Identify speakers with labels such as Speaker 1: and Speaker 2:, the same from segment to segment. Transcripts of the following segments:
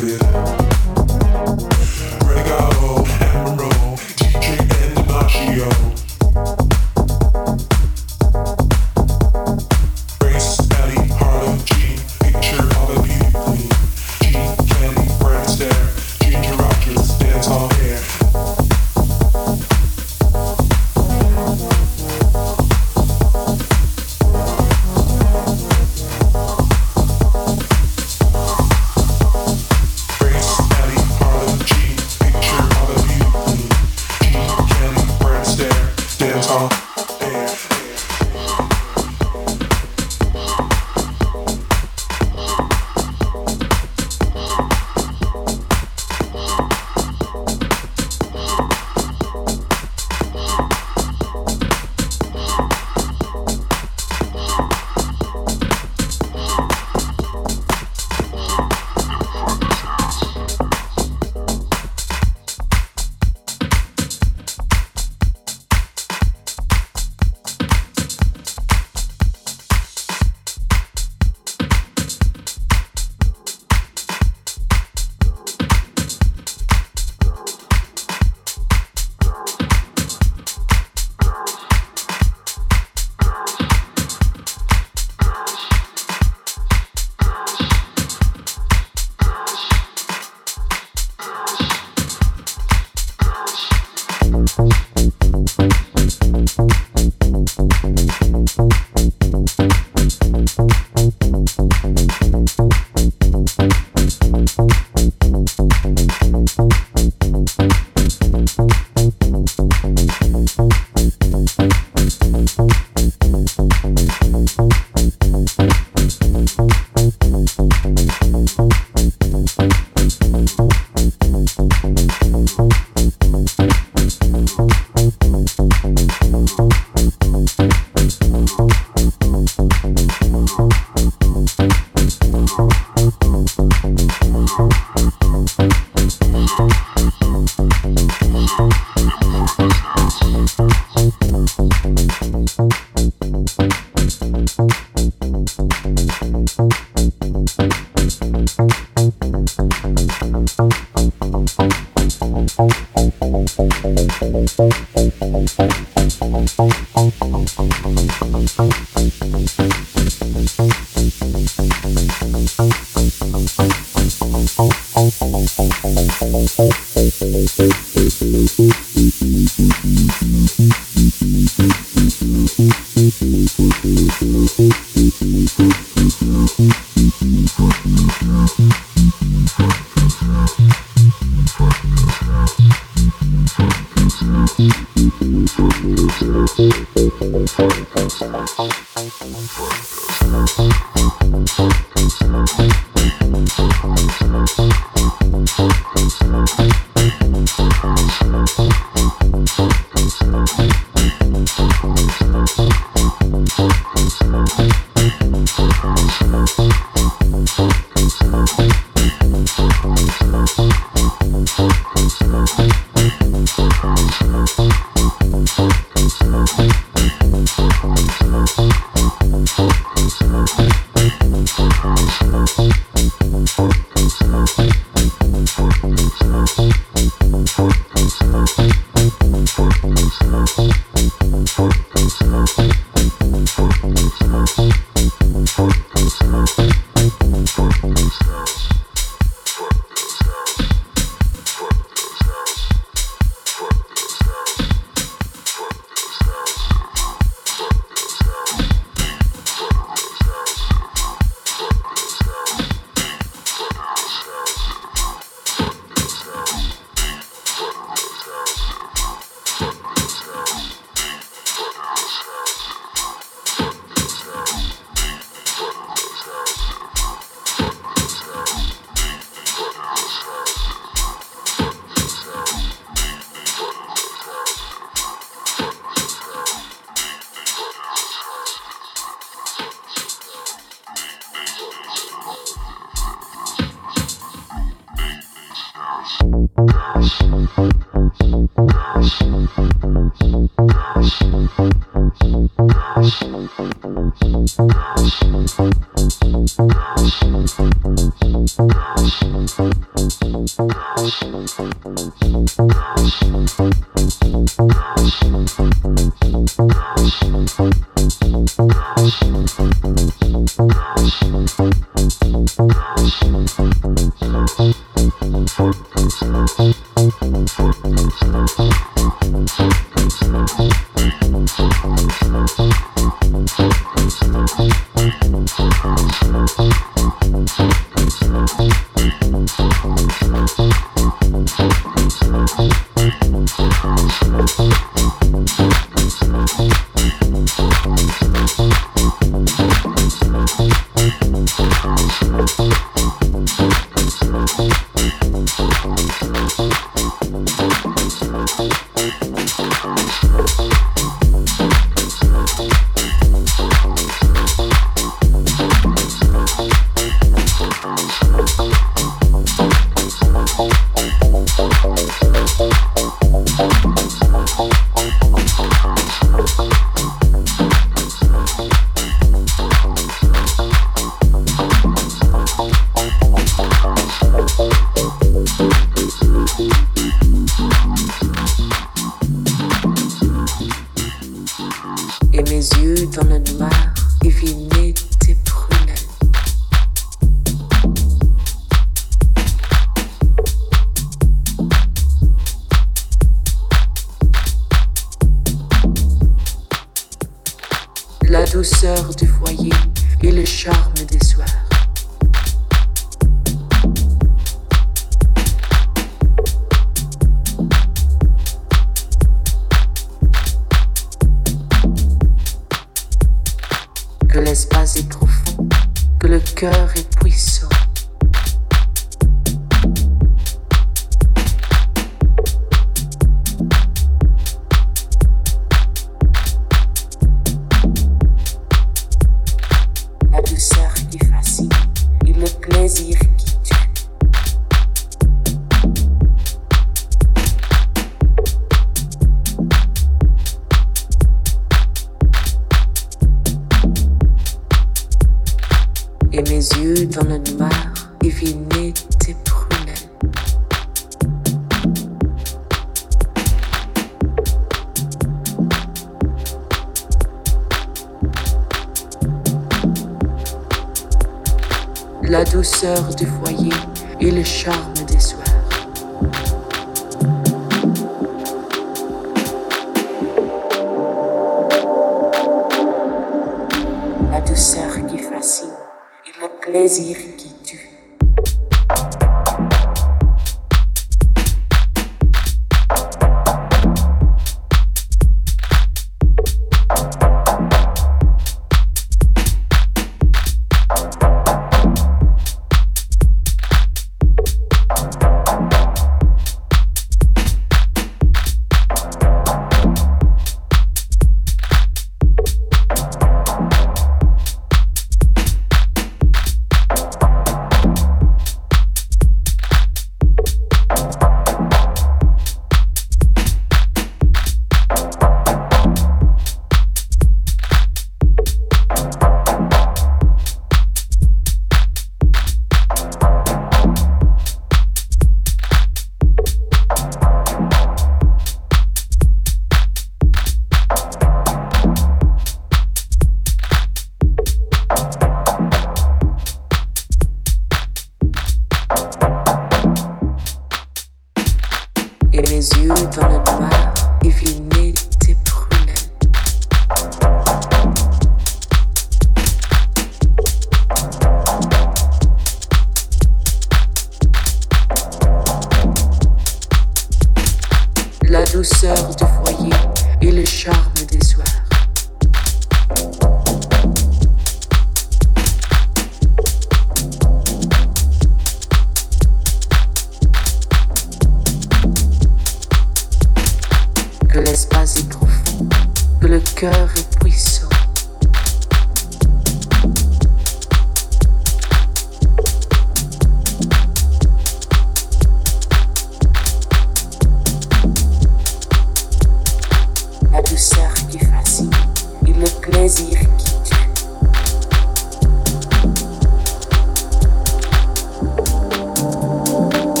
Speaker 1: could
Speaker 2: Thank you.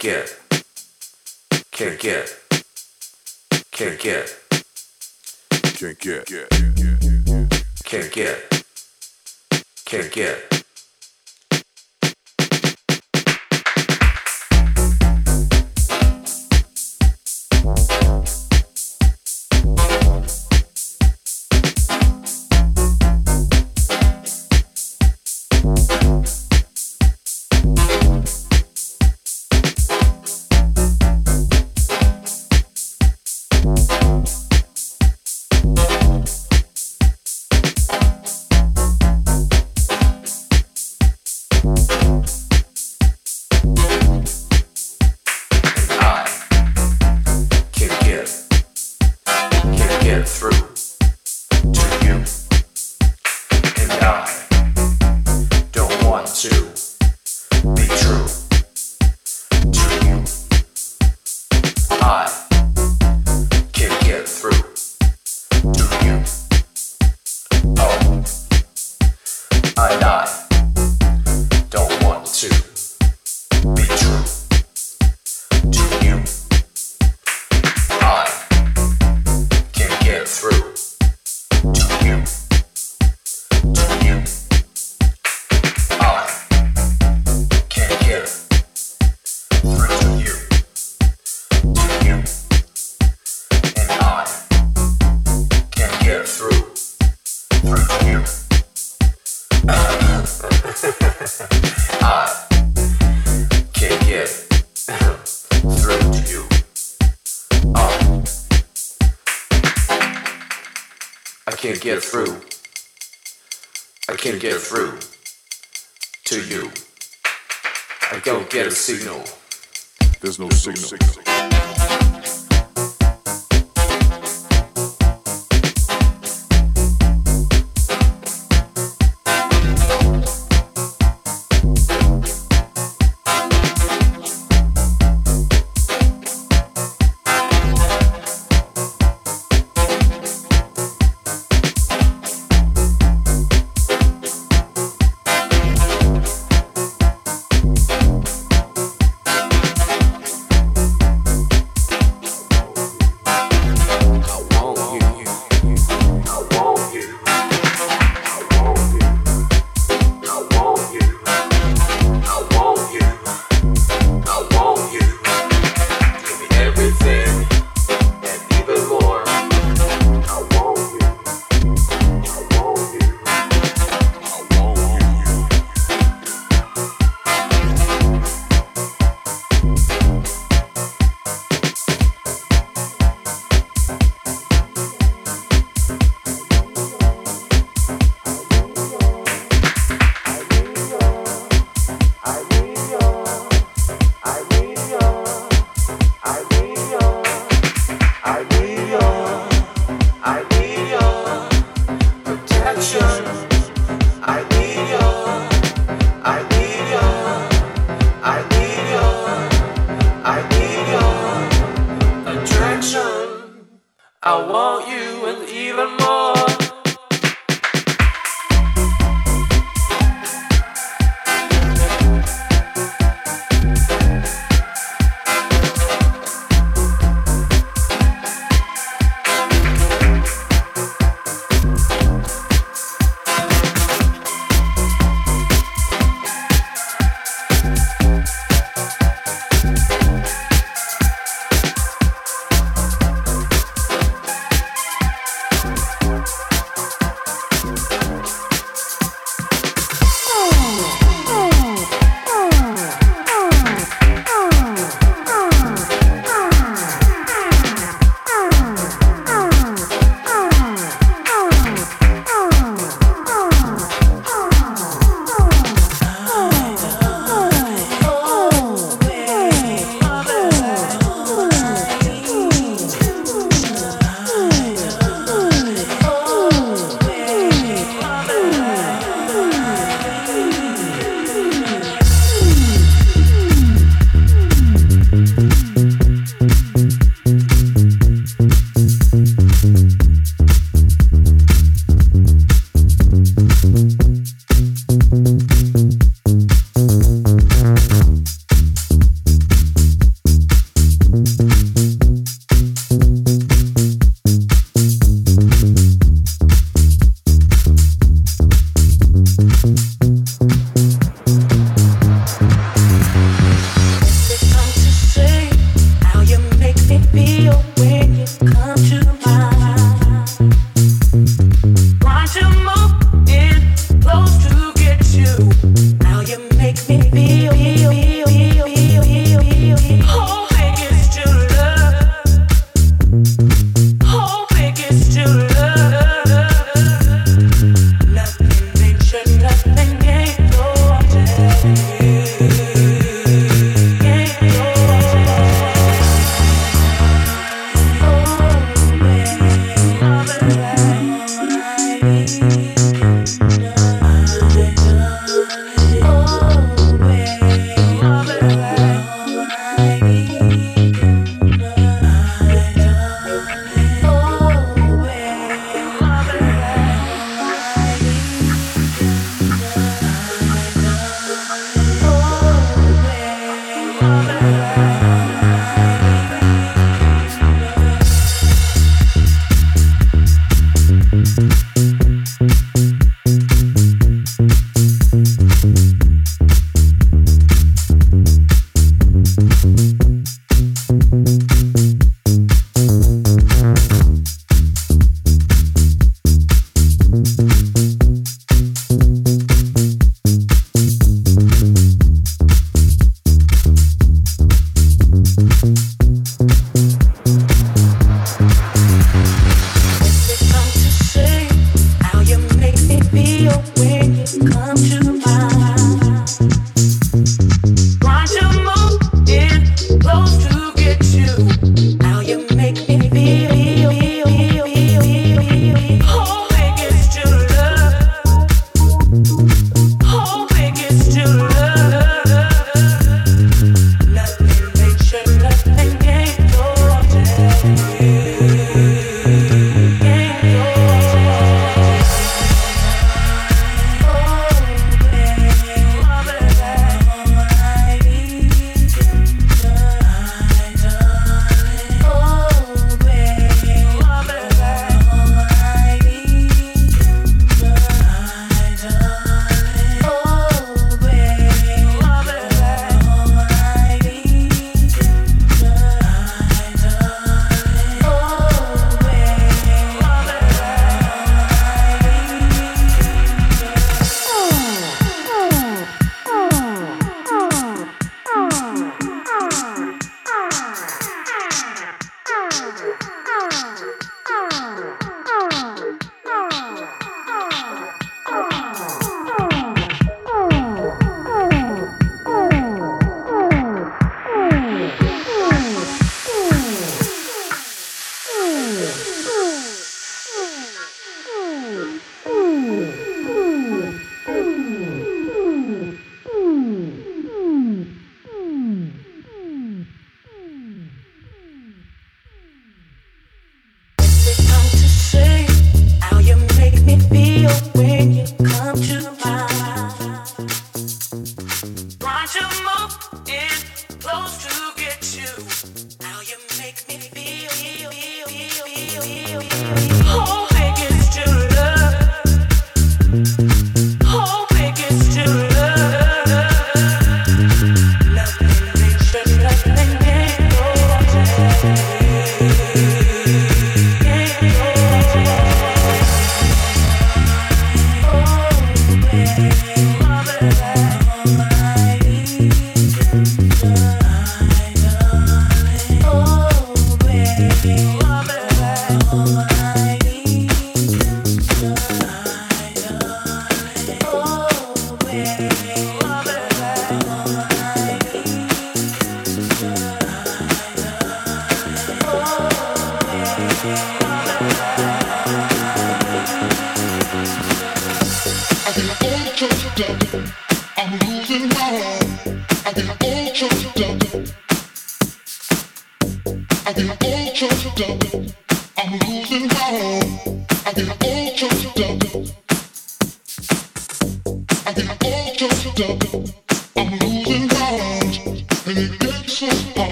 Speaker 2: Kick it. get, can't get, can't get,
Speaker 3: can't get.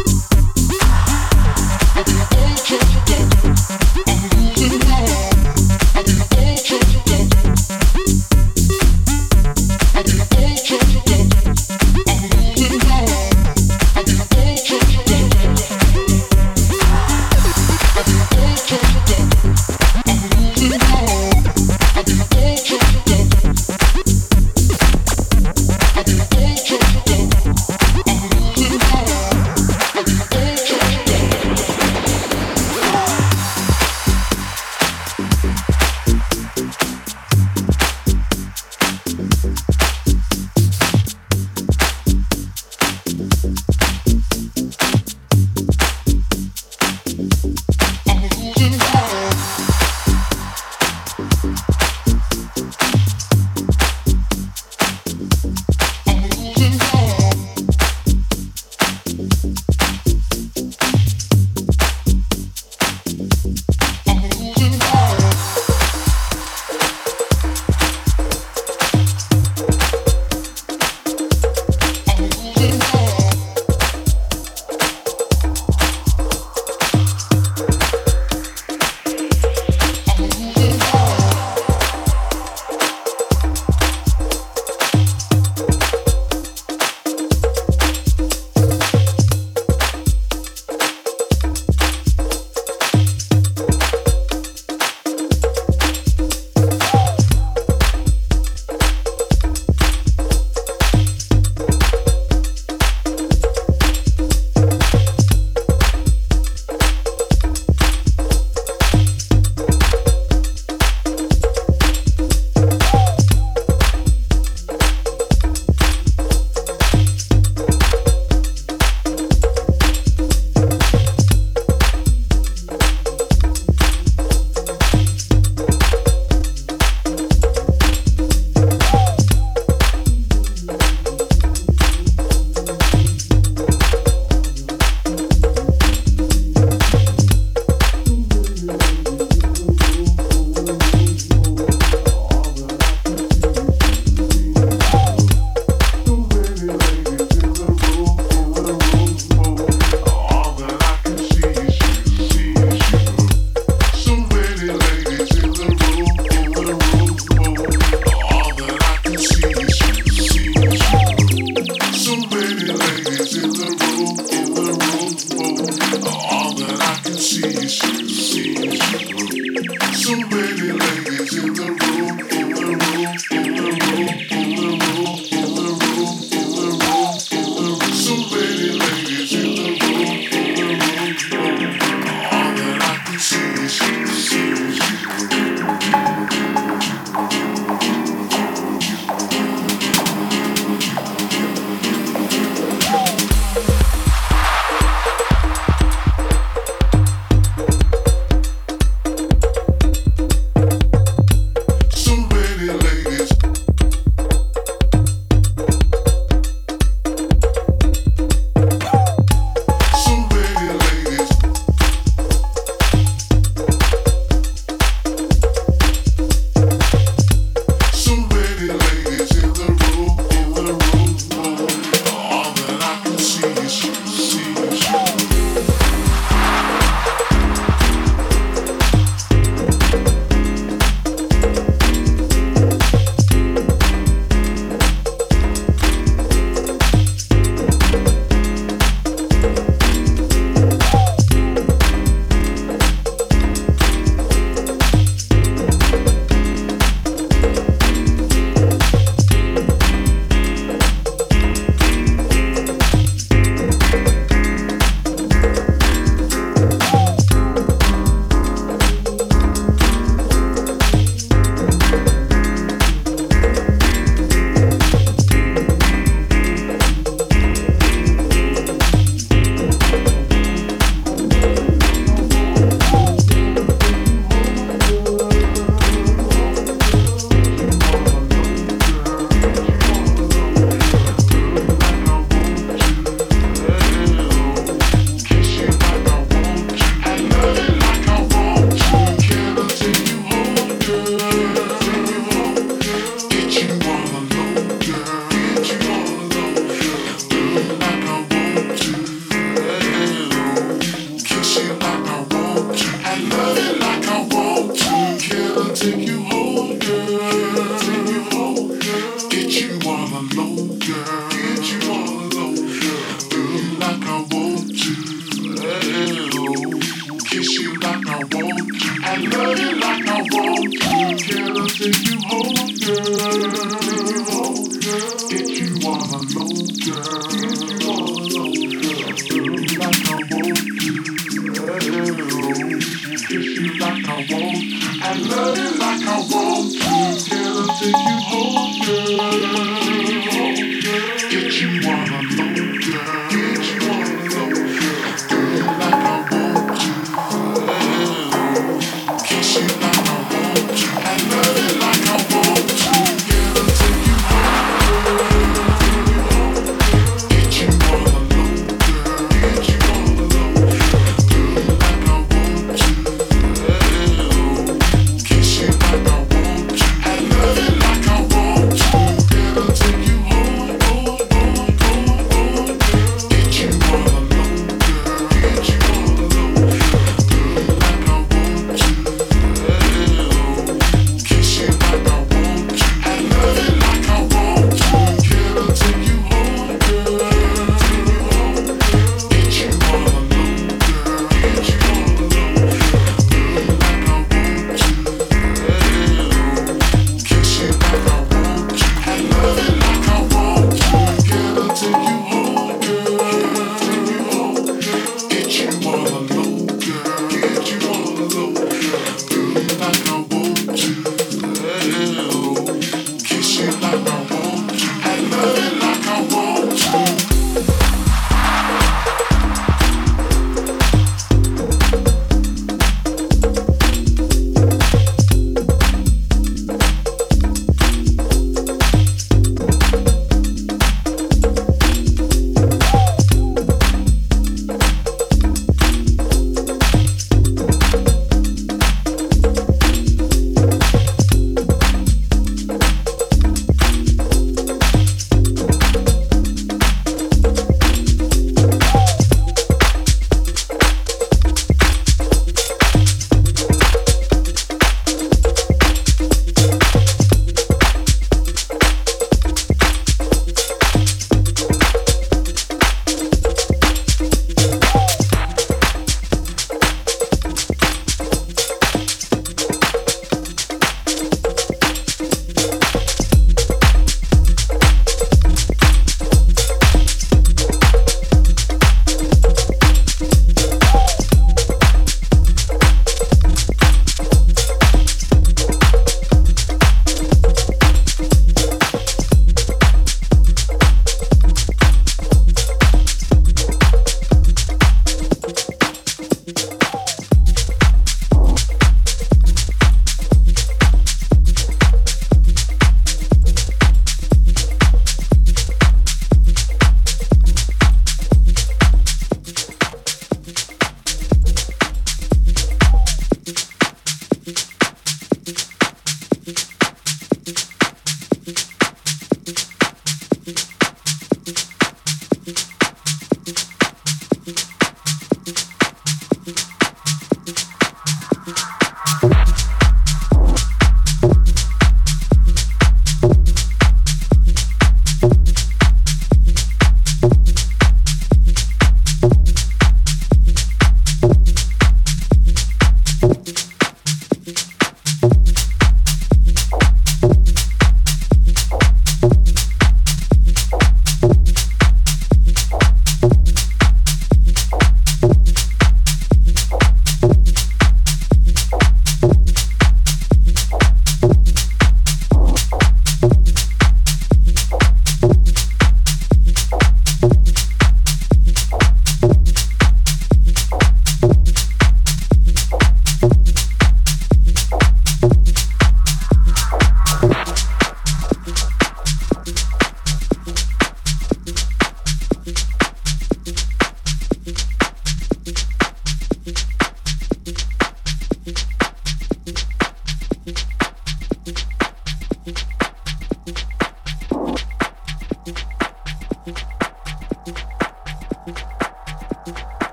Speaker 4: I'll be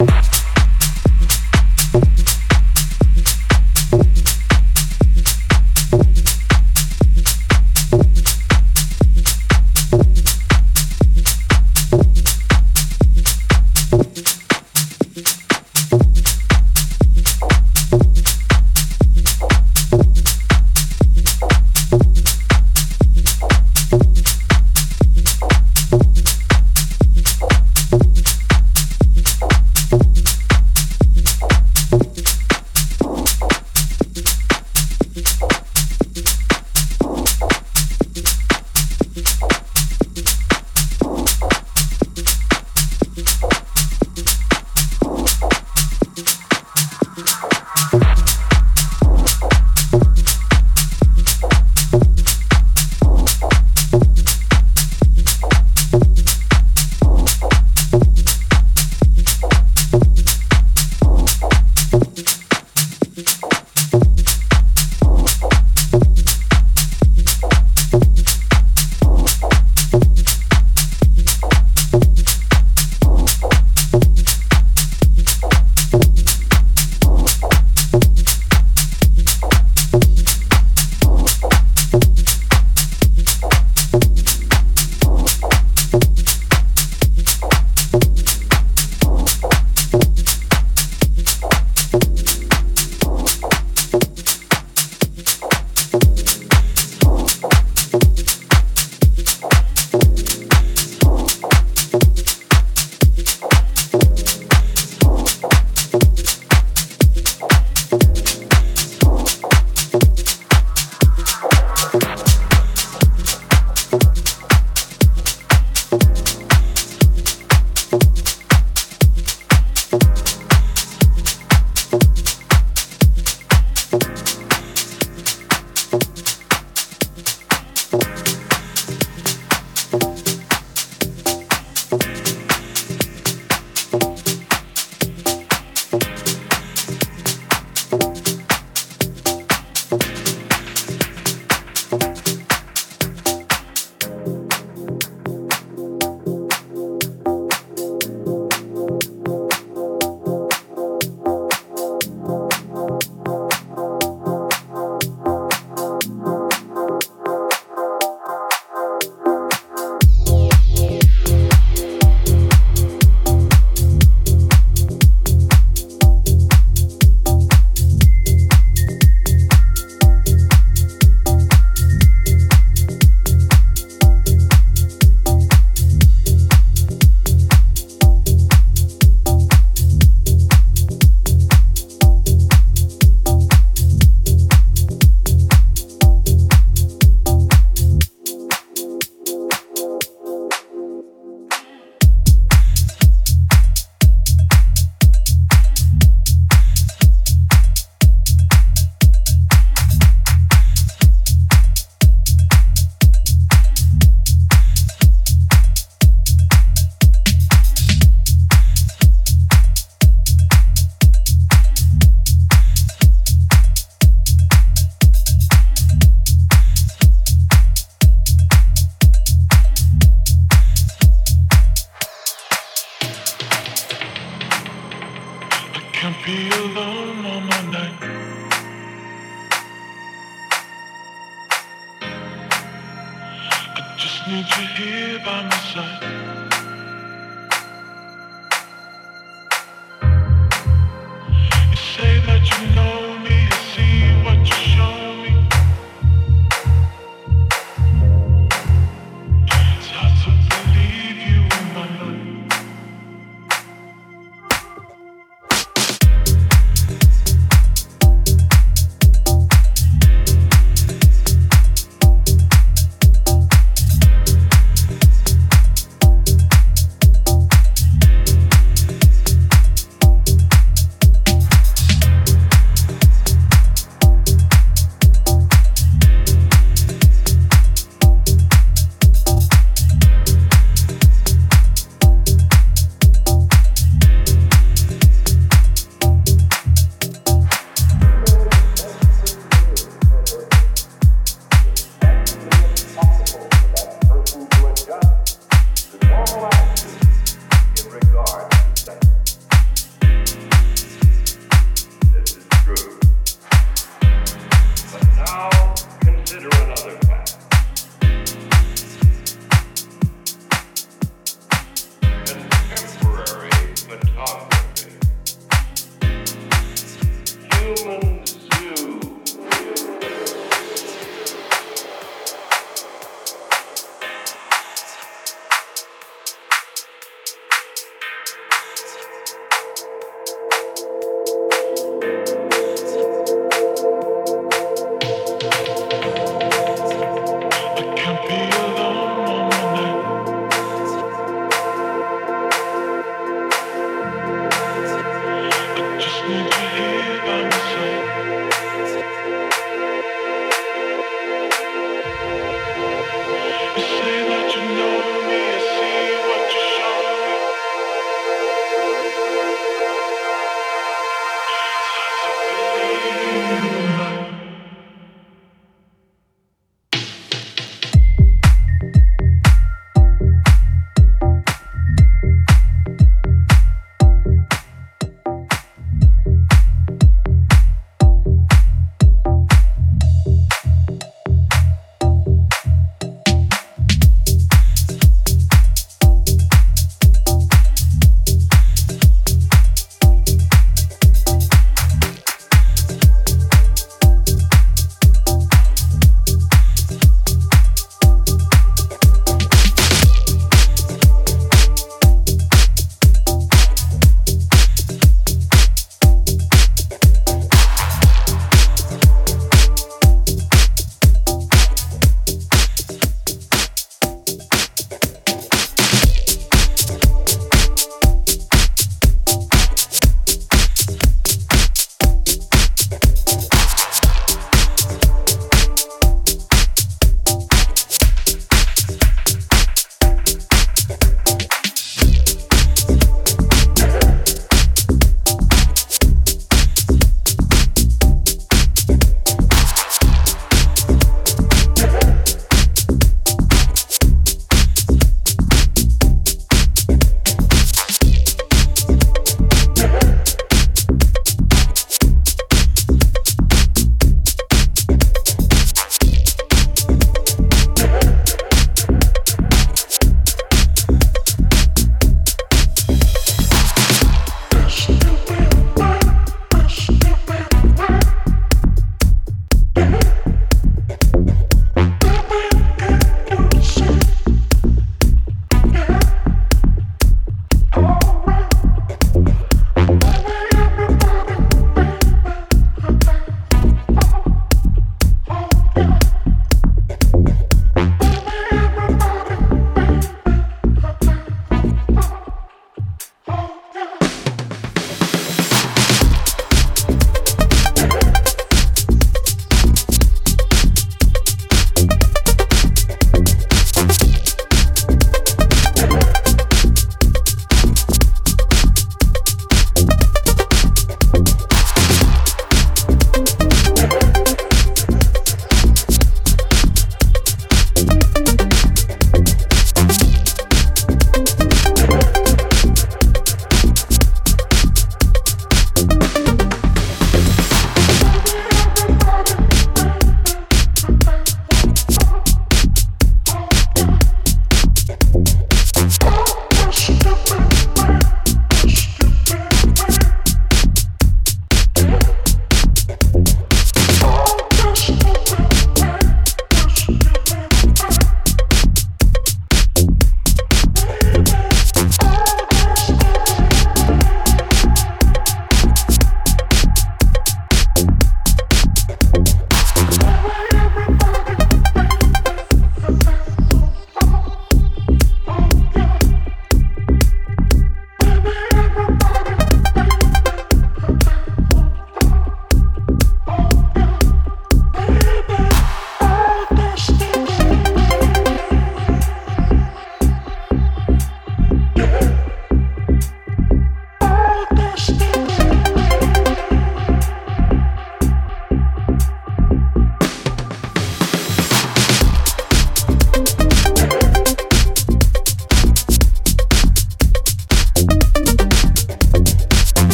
Speaker 5: Thank